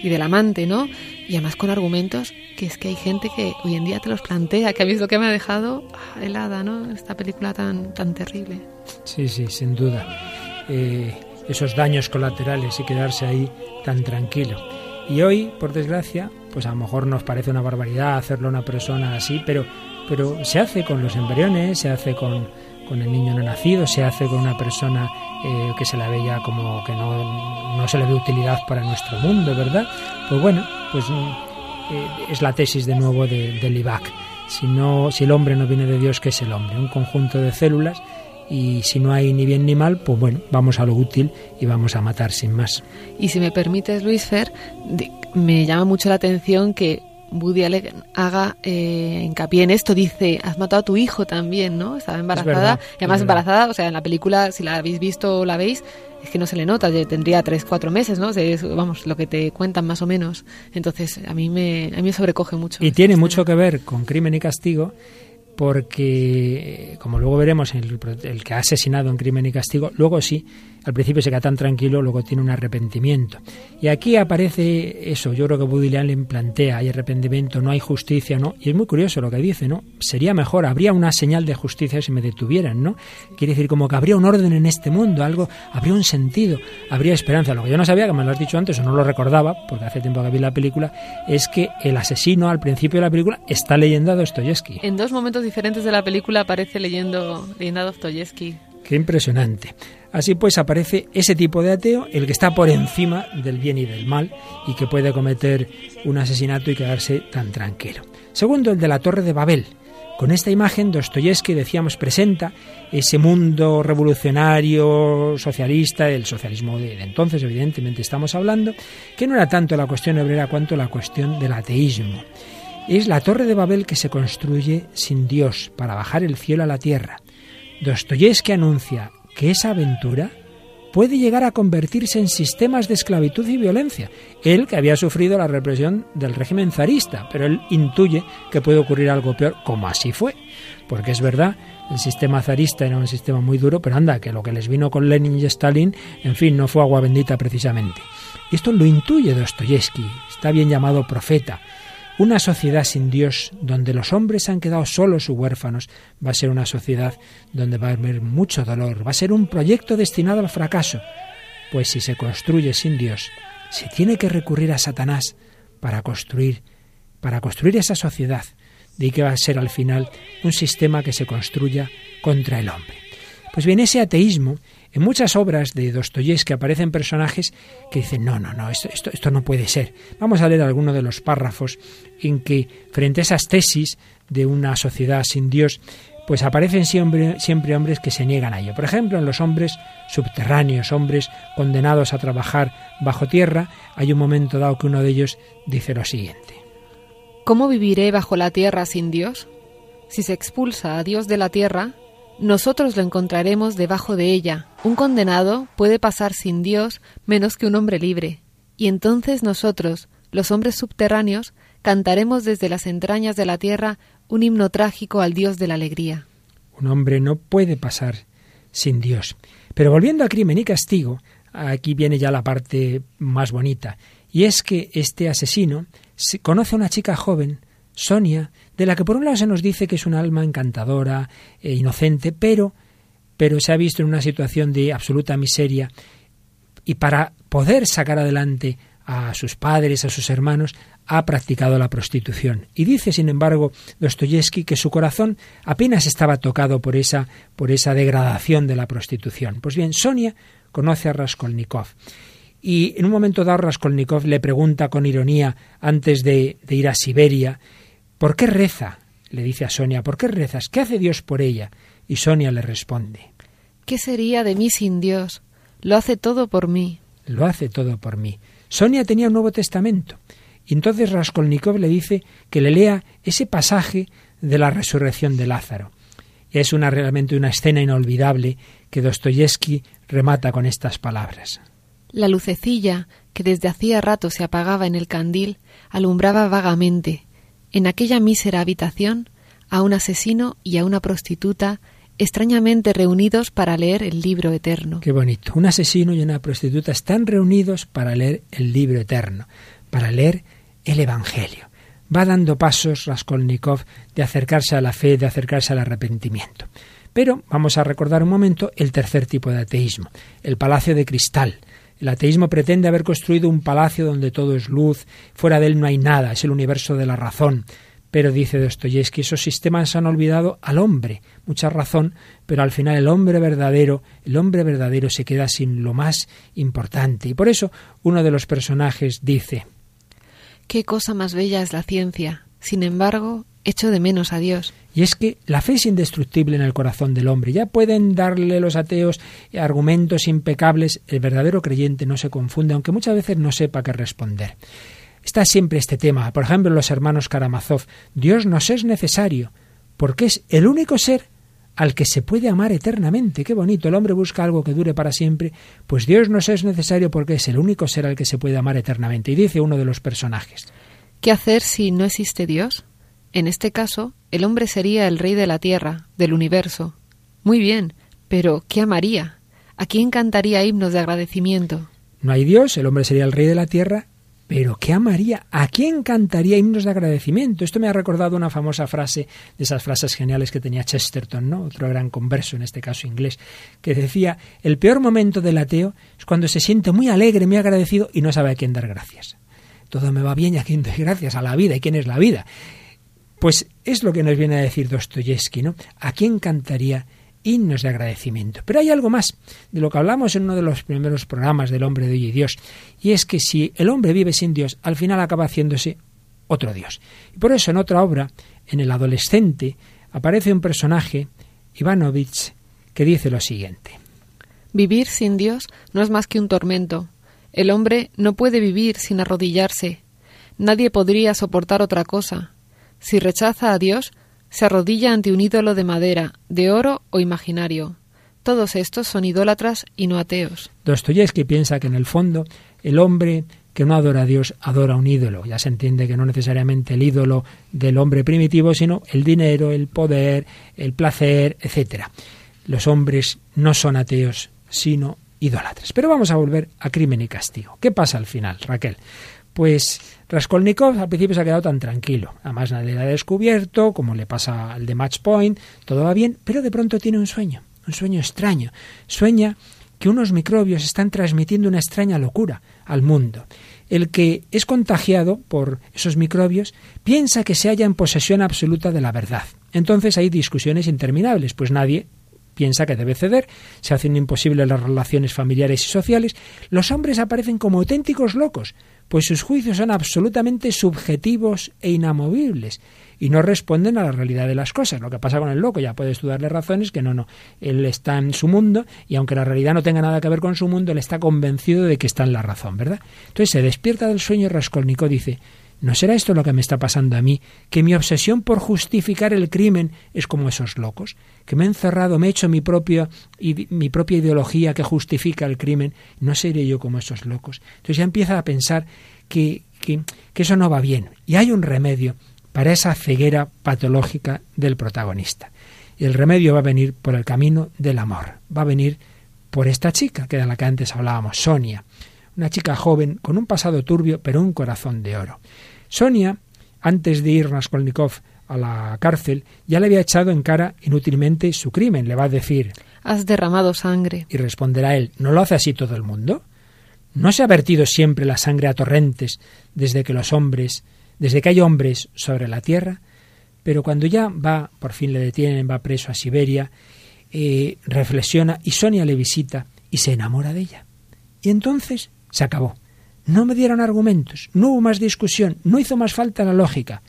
y del amante, ¿no? Y además con argumentos que es que hay gente que hoy en día te los plantea, que ha visto que me ha dejado helada, ¿no? Esta película tan, tan terrible. Sí, sí, sin duda. Eh, esos daños colaterales y quedarse ahí tan tranquilo. Y hoy, por desgracia, pues a lo mejor nos parece una barbaridad hacerlo a una persona así, pero, pero se hace con los embriones, se hace con, con el niño no nacido, se hace con una persona eh, que se la veía como que no, no, se le ve utilidad para nuestro mundo, ¿verdad? Pues bueno, pues eh, es la tesis de nuevo de, de Libac. Si, no, si el hombre no viene de Dios, ¿qué es el hombre? Un conjunto de células y si no hay ni bien ni mal, pues bueno, vamos a lo útil y vamos a matar sin más. Y si me permites, Luis Fer, me llama mucho la atención que Woody Allen haga eh, hincapié en esto. Dice, has matado a tu hijo también, ¿no? Estaba embarazada. verdad, y además es embarazada, o sea, en la película, si la habéis visto o la veis, es que no se le nota, tendría tres, cuatro meses, ¿no? Es, vamos, lo que te cuentan más o menos. Entonces, a mí me, a mí me sobrecoge mucho. Y tiene mucho que ver con Crimen y Castigo, porque, como luego veremos, el, el, que ha asesinado en crimen y castigo, luego sí, al principio se queda tan tranquilo, luego tiene un arrepentimiento. Y aquí aparece eso, yo creo que Woody Allen plantea, hay arrepentimiento, no hay justicia, ¿no? Y es muy curioso lo que dice, ¿no? Sería mejor, habría una señal de justicia si me detuvieran, ¿no? Quiere decir como que habría un orden en este mundo, algo, habría un sentido, habría esperanza. Lo que yo no sabía, que me lo has dicho antes o no lo recordaba, porque hace tiempo que vi la película, es que el asesino al principio de la película está leyendo a Dostoyevsky. En dos momentos diferentes de la película aparece leyendo, leyendo a Dostoyevsky. Qué impresionante. Así pues aparece ese tipo de ateo, el que está por encima del bien y del mal y que puede cometer un asesinato y quedarse tan tranquilo. Segundo, el de la Torre de Babel. Con esta imagen, Dostoyevsky, decíamos, presenta ese mundo revolucionario, socialista, el socialismo de entonces, evidentemente estamos hablando, que no era tanto la cuestión obrera cuanto la cuestión del ateísmo. Es la Torre de Babel que se construye sin Dios para bajar el cielo a la tierra. Dostoyevsky anuncia que esa aventura puede llegar a convertirse en sistemas de esclavitud y violencia. Él, que había sufrido la represión del régimen zarista, pero él intuye que puede ocurrir algo peor, como así fue. Porque es verdad, el sistema zarista era un sistema muy duro, pero anda, que lo que les vino con Lenin y Stalin, en fin, no fue agua bendita precisamente. Y esto lo intuye Dostoyevsky, está bien llamado profeta. Una sociedad sin Dios, donde los hombres han quedado solos y huérfanos, va a ser una sociedad donde va a haber mucho dolor, va a ser un proyecto destinado al fracaso. Pues si se construye sin Dios, se tiene que recurrir a Satanás para construir, para construir esa sociedad, de que va a ser al final un sistema que se construya contra el hombre. Pues bien, ese ateísmo en muchas obras de Dostoyevsky aparecen personajes que dicen, no, no, no, esto, esto, no puede ser. Vamos a leer algunos de los párrafos en que, frente a esas tesis de una sociedad sin Dios, pues aparecen siempre, siempre hombres que se niegan a ello. Por ejemplo, en los hombres subterráneos, hombres condenados a trabajar bajo tierra, hay un momento dado que uno de ellos dice lo siguiente. ¿Cómo viviré bajo la tierra sin Dios? Si se expulsa a Dios de la tierra, nosotros lo encontraremos debajo de ella. Un condenado puede pasar sin Dios menos que un hombre libre. Y entonces nosotros, los hombres subterráneos, cantaremos desde las entrañas de la tierra un himno trágico al Dios de la alegría. Un hombre no puede pasar sin Dios. Pero volviendo a crimen y castigo, aquí viene ya la parte más bonita. Y es que este asesino conoce a una chica joven, Sonia, de la que por un lado se nos dice que es un alma encantadora e inocente, pero, pero se ha visto en una situación de absoluta miseria y para poder sacar adelante a sus padres, a sus hermanos, ha practicado la prostitución. Y dice, sin embargo, Dostoyevsky que su corazón apenas estaba tocado por esa, por esa degradación de la prostitución. Pues bien, Sonia conoce a Raskolnikov. Y en un momento dado Raskolnikov le pregunta con ironía, antes de, de ir a Siberia, ¿por qué reza? Le dice a Sonia, ¿por qué rezas? ¿Qué hace Dios por ella? Y Sonia le responde, ¿Qué sería de mí sin Dios? Lo hace todo por mí. Lo hace todo por mí. Sonia tenía un Nuevo Testamento. Y entonces Raskolnikov le dice que le lea ese pasaje de la resurrección de Lázaro. Y es una, realmente una escena inolvidable que Dostoyevsky remata con estas palabras. La lucecilla, que desde hacía rato se apagaba en el candil, alumbraba vagamente, en aquella mísera habitación, a un asesino y a una prostituta extrañamente reunidos para leer el libro eterno. Qué bonito. Un asesino y una prostituta están reunidos para leer el libro eterno, para leer el Evangelio. Va dando pasos Raskolnikov de acercarse a la fe, de acercarse al arrepentimiento. Pero vamos a recordar un momento el tercer tipo de ateísmo, el palacio de cristal. El ateísmo pretende haber construido un palacio donde todo es luz, fuera de él no hay nada, es el universo de la razón. Pero dice Dostoyevsky, esos sistemas han olvidado al hombre, mucha razón, pero al final el hombre verdadero, el hombre verdadero se queda sin lo más importante. Y por eso uno de los personajes dice Qué cosa más bella es la ciencia. Sin embargo, echo de menos a Dios. Y es que la fe es indestructible en el corazón del hombre. Ya pueden darle los ateos argumentos impecables. El verdadero creyente no se confunde, aunque muchas veces no sepa qué responder. Está siempre este tema. Por ejemplo, los hermanos Karamazov. Dios nos es necesario, porque es el único ser al que se puede amar eternamente. Qué bonito. El hombre busca algo que dure para siempre. Pues Dios nos es necesario porque es el único ser al que se puede amar eternamente. Y dice uno de los personajes. ¿Qué hacer si no existe Dios? En este caso, el hombre sería el rey de la tierra, del universo. Muy bien, pero ¿qué amaría? ¿A quién cantaría himnos de agradecimiento? No hay Dios, el hombre sería el rey de la tierra, pero ¿qué amaría? ¿A quién cantaría himnos de agradecimiento? Esto me ha recordado una famosa frase de esas frases geniales que tenía Chesterton, ¿no? Otro gran converso, en este caso inglés, que decía, el peor momento del ateo es cuando se siente muy alegre, muy agradecido y no sabe a quién dar gracias. Todo me va bien y a quién doy gracias, a la vida. ¿Y quién es la vida? Pues es lo que nos viene a decir Dostoyevsky, ¿no? ¿A quién cantaría himnos de agradecimiento. Pero hay algo más de lo que hablamos en uno de los primeros programas del hombre de hoy y Dios, y es que si el hombre vive sin Dios, al final acaba haciéndose otro Dios. Y por eso en otra obra, en el adolescente, aparece un personaje, Ivanovich, que dice lo siguiente. Vivir sin Dios no es más que un tormento. El hombre no puede vivir sin arrodillarse. Nadie podría soportar otra cosa. Si rechaza a Dios, se arrodilla ante un ídolo de madera, de oro o imaginario. Todos estos son idólatras y no ateos. Dostoyevsky piensa que en el fondo el hombre que no adora a Dios adora a un ídolo. Ya se entiende que no necesariamente el ídolo del hombre primitivo, sino el dinero, el poder, el placer, etc. Los hombres no son ateos, sino idólatras. Pero vamos a volver a crimen y castigo. ¿Qué pasa al final, Raquel? Pues Raskolnikov al principio se ha quedado tan tranquilo. Además nadie le ha descubierto, como le pasa al de Match Point, todo va bien, pero de pronto tiene un sueño, un sueño extraño. Sueña que unos microbios están transmitiendo una extraña locura al mundo. El que es contagiado por esos microbios piensa que se halla en posesión absoluta de la verdad. Entonces hay discusiones interminables, pues nadie piensa que debe ceder, se hacen imposibles las relaciones familiares y sociales, los hombres aparecen como auténticos locos, pues sus juicios son absolutamente subjetivos e inamovibles y no responden a la realidad de las cosas. Lo que pasa con el loco, ya puedes tú darle razones que no, no, él está en su mundo y aunque la realidad no tenga nada que ver con su mundo, él está convencido de que está en la razón, ¿verdad? Entonces se despierta del sueño y Raskolnikov dice, ¿No será esto lo que me está pasando a mí? Que mi obsesión por justificar el crimen es como esos locos, que me he encerrado, me he hecho mi propia, mi propia ideología que justifica el crimen. ¿No seré yo como esos locos? Entonces ya empieza a pensar que, que, eso no va bien. Y hay un remedio para esa ceguera patológica del protagonista. Y el remedio va a venir por el camino del amor, va a venir por esta chica, que de la que antes hablábamos, Sonia, una chica joven con un pasado turbio, pero un corazón de oro. Sonia, antes de ir Raskolnikov a la cárcel, ya le había echado en cara inútilmente su crimen. Le va a decir Has derramado sangre. Y responderá él ¿No lo hace así todo el mundo? ¿No se ha vertido siempre la sangre a torrentes desde que los hombres, desde que hay hombres sobre la tierra? Pero cuando ya va, por fin le detienen, va preso a Siberia, eh, reflexiona y Sonia le visita y se enamora de ella. Y entonces se acabó. No me dieron argumentos, no hubo más discusión, no hizo más falta la lógica.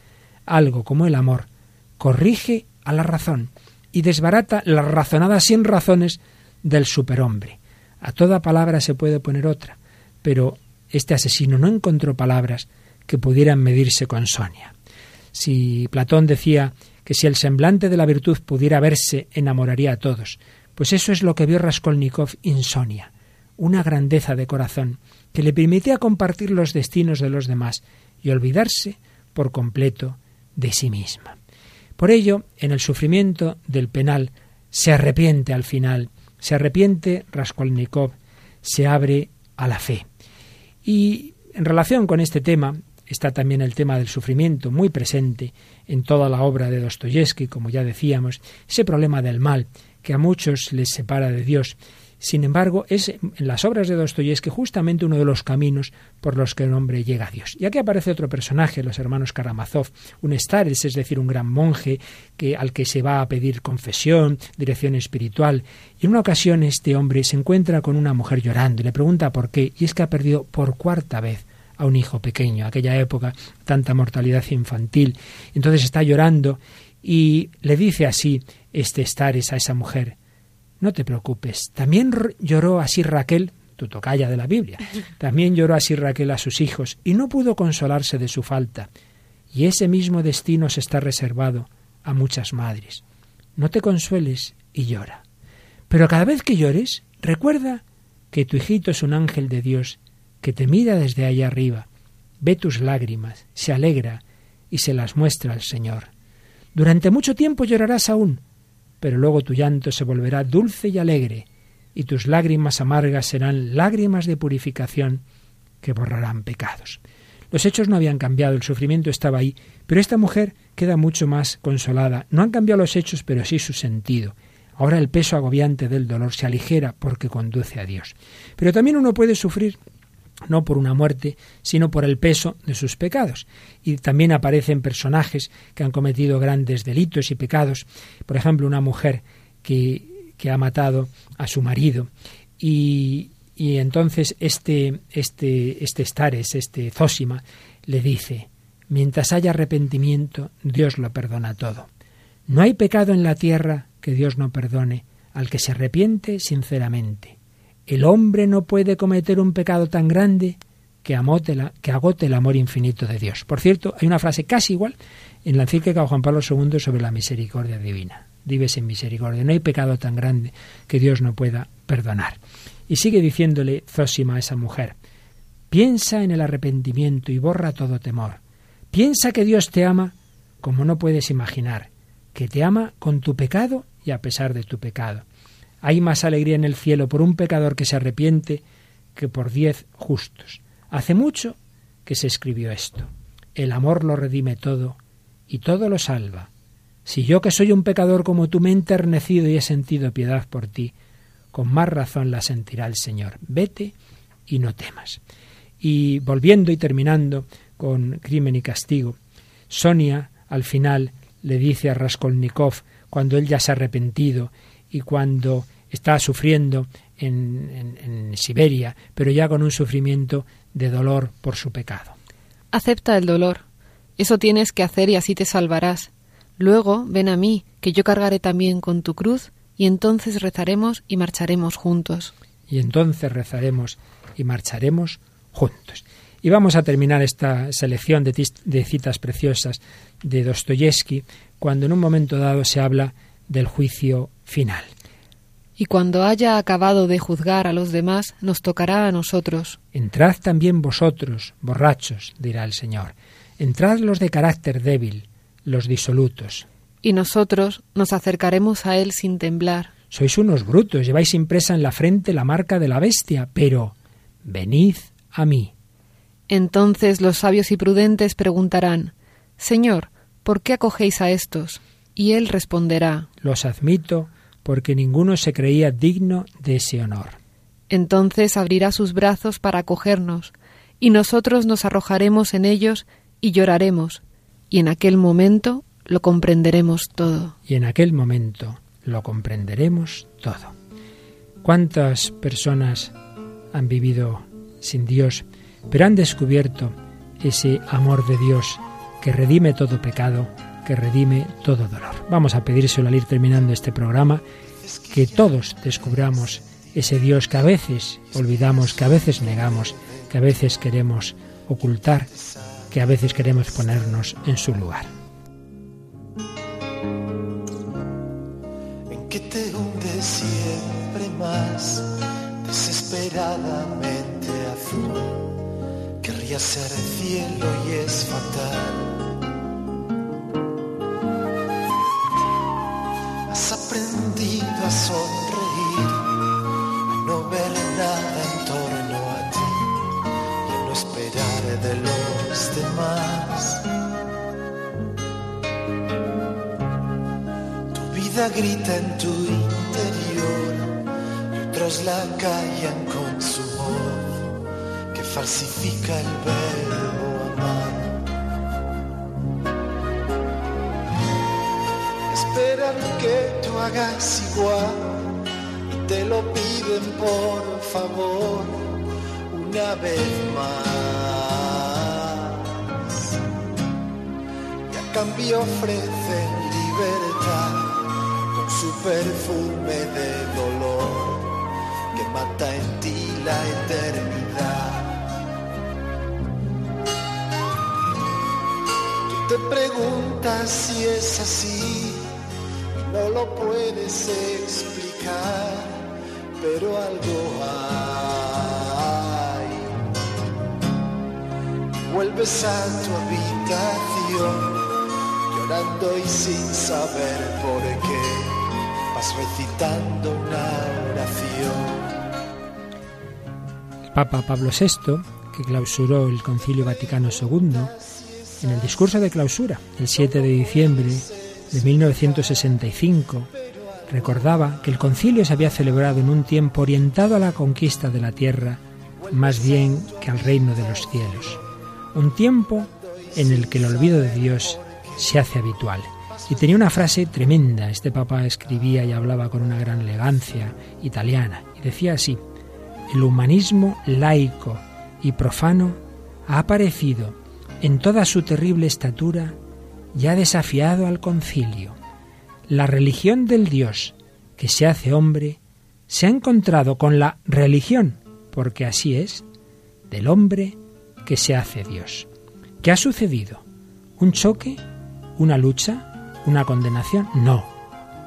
Algo como el amor corrige a la razón y desbarata las razonadas sin razones del superhombre. A toda palabra se puede poner otra, pero este asesino no encontró palabras que pudieran medirse con Sonia. Si Platón decía que si el semblante de la virtud pudiera verse, enamoraría a todos, pues eso es lo que vio Raskolnikov en Sonia, una grandeza de corazón que le permitía compartir los destinos de los demás y olvidarse por completo de sí misma. Por ello, en el sufrimiento del penal, se arrepiente al final, se arrepiente Raskolnikov, se abre a la fe. Y en relación con este tema está también el tema del sufrimiento muy presente en toda la obra de Dostoyevsky, como ya decíamos, ese problema del mal que a muchos les separa de Dios sin embargo, es en las obras de Dostoyevsky justamente uno de los caminos por los que el hombre llega a Dios. Y aquí aparece otro personaje, los hermanos Karamazov, un stares, es decir, un gran monje que, al que se va a pedir confesión, dirección espiritual. Y en una ocasión este hombre se encuentra con una mujer llorando y le pregunta por qué, y es que ha perdido por cuarta vez a un hijo pequeño, aquella época tanta mortalidad infantil. Entonces está llorando y le dice así este Stares a esa mujer, no te preocupes. También lloró así Raquel, tu tocaya de la Biblia. También lloró así Raquel a sus hijos y no pudo consolarse de su falta. Y ese mismo destino se está reservado a muchas madres. No te consueles y llora. Pero cada vez que llores, recuerda que tu hijito es un ángel de Dios que te mira desde allá arriba, ve tus lágrimas, se alegra y se las muestra al Señor. Durante mucho tiempo llorarás aún, pero luego tu llanto se volverá dulce y alegre, y tus lágrimas amargas serán lágrimas de purificación que borrarán pecados. Los hechos no habían cambiado, el sufrimiento estaba ahí, pero esta mujer queda mucho más consolada. No han cambiado los hechos, pero sí su sentido. Ahora el peso agobiante del dolor se aligera porque conduce a Dios. Pero también uno puede sufrir no por una muerte, sino por el peso de sus pecados. Y también aparecen personajes que han cometido grandes delitos y pecados. Por ejemplo, una mujer que, que ha matado a su marido. Y, y entonces este, este, este Stares, este Zósima, le dice, mientras haya arrepentimiento, Dios lo perdona todo. No hay pecado en la tierra que Dios no perdone al que se arrepiente sinceramente. El hombre no puede cometer un pecado tan grande que, que agote el amor infinito de Dios. Por cierto, hay una frase casi igual en la encíclica de Juan Pablo II sobre la misericordia divina. Vives en misericordia. No hay pecado tan grande que Dios no pueda perdonar. Y sigue diciéndole Zósima a esa mujer, piensa en el arrepentimiento y borra todo temor. Piensa que Dios te ama como no puedes imaginar, que te ama con tu pecado y a pesar de tu pecado. Hay más alegría en el cielo por un pecador que se arrepiente que por diez justos. Hace mucho que se escribió esto. El amor lo redime todo y todo lo salva. Si yo que soy un pecador como tú me he enternecido y he sentido piedad por ti, con más razón la sentirá el Señor. Vete y no temas. Y volviendo y terminando con crimen y castigo, Sonia al final le dice a Raskolnikov, cuando él ya se ha arrepentido y cuando está sufriendo en, en, Siberia, pero ya con un sufrimiento de dolor por su pecado. Acepta el dolor. Eso tienes que hacer y así te salvarás. Luego ven a mí, que yo cargaré también con tu cruz, y entonces rezaremos y marcharemos juntos. Y entonces rezaremos y marcharemos juntos. Y vamos a terminar esta selección de, de citas preciosas de Dostoyevsky cuando en un momento dado se habla del juicio final. Y cuando haya acabado de juzgar a los demás, nos tocará a nosotros. Entrad también vosotros, borrachos, dirá el Señor. Entrad los de carácter débil, los disolutos. Y nosotros nos acercaremos a Él sin temblar. Sois unos brutos, lleváis impresa en la frente la marca de la bestia, pero venid a mí. Entonces los sabios y prudentes preguntarán, Señor, ¿por qué acogéis a estos? Y él responderá, Los admito porque ninguno se creía digno de ese honor. Entonces abrirá sus brazos para acogernos, y nosotros nos arrojaremos en ellos y lloraremos, y en aquel momento lo comprenderemos todo. Y en aquel momento lo comprenderemos todo. ¿Cuántas personas han vivido sin Dios, pero han descubierto ese amor de Dios que redime todo pecado, que redime todo dolor? Vamos a pedírselo al ir terminando este programa, que todos descubramos ese Dios que a veces olvidamos, que a veces negamos, que a veces queremos ocultar, que a veces queremos ponernos en su lugar. En que te hunde siempre más, desesperadamente azul. Querría ser cielo y es fatal. Has aprendido a sonreír, a no ver nada en torno a ti. Y a no esperar de los demás. Tu vida grita en tu interior y otros la callan con su voz que falsifica el verbo Que tú hagas igual y te lo piden por favor una vez más. Y a cambio ofrecen libertad con su perfume de dolor que mata en ti la eternidad. Tú te preguntas si es así lo puedes explicar, pero algo hay. Vuelves a tu habitación llorando y sin saber por qué vas recitando una oración. El Papa Pablo VI, que clausuró el Concilio Vaticano II, en el discurso de clausura, el 7 de diciembre de 1965, recordaba que el concilio se había celebrado en un tiempo orientado a la conquista de la tierra más bien que al reino de los cielos. Un tiempo en el que el olvido de Dios se hace habitual. Y tenía una frase tremenda. Este papa escribía y hablaba con una gran elegancia italiana. Y decía así, el humanismo laico y profano ha aparecido en toda su terrible estatura y ha desafiado al concilio. La religión del Dios que se hace hombre se ha encontrado con la religión, porque así es, del hombre que se hace Dios. ¿Qué ha sucedido? ¿Un choque? ¿Una lucha? ¿Una condenación? No.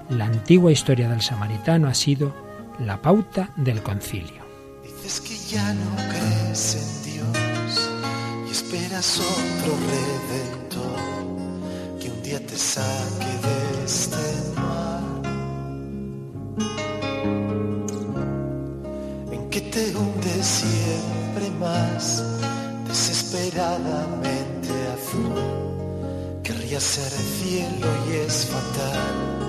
La antigua historia del samaritano ha sido la pauta del concilio. Dices que ya no crees en Dios y esperas otro redentor día te saque de este mar. En que te hunde siempre más, desesperadamente azul. Querría ser cielo y es fatal.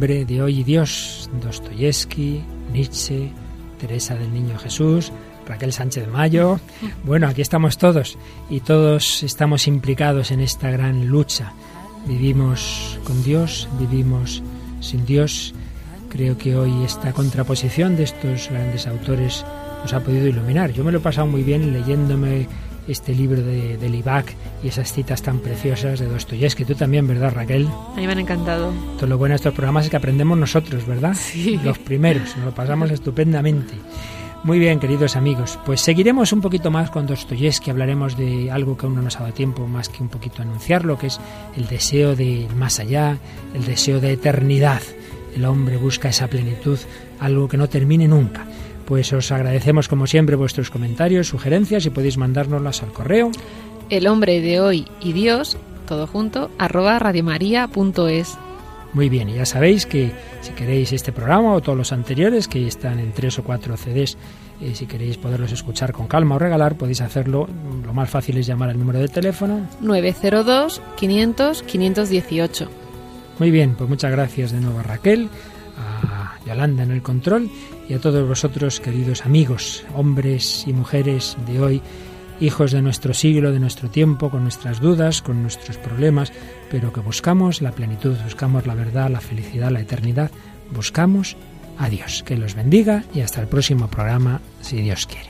Hombre de hoy y Dios, Dostoyevsky, Nietzsche, Teresa del Niño Jesús, Raquel Sánchez Mayo. Bueno, aquí estamos todos y todos estamos implicados en esta gran lucha. Vivimos con Dios, vivimos sin Dios. Creo que hoy esta contraposición de estos grandes autores nos ha podido iluminar. Yo me lo he pasado muy bien leyéndome este libro de, del IBAC y esas citas tan preciosas de Dostoyevsky. Tú también, ¿verdad, Raquel? A mí me han encantado. Todo lo bueno de estos programas es que aprendemos nosotros, ¿verdad? Sí. Los primeros, nos lo pasamos estupendamente. Muy bien, queridos amigos, pues seguiremos un poquito más con Dostoyevsky, hablaremos de algo que aún no nos ha dado tiempo más que un poquito anunciarlo, que es el deseo de más allá, el deseo de eternidad. El hombre busca esa plenitud, algo que no termine nunca. Pues os agradecemos como siempre vuestros comentarios, sugerencias y podéis mandárnoslas al correo. El hombre de hoy y Dios, todo junto, arroba radiomaria.es. Muy bien, y ya sabéis que si queréis este programa o todos los anteriores, que están en tres o cuatro CDs, eh, si queréis poderlos escuchar con calma o regalar, podéis hacerlo. Lo más fácil es llamar al número de teléfono. 902 500 518. Muy bien, pues muchas gracias de nuevo a Raquel, a Yolanda en el control y a todos vosotros, queridos amigos, hombres y mujeres de hoy, hijos de nuestro siglo, de nuestro tiempo, con nuestras dudas, con nuestros problemas, pero que buscamos la plenitud, buscamos la verdad, la felicidad, la eternidad, buscamos a Dios. Que los bendiga y hasta el próximo programa, si Dios quiere.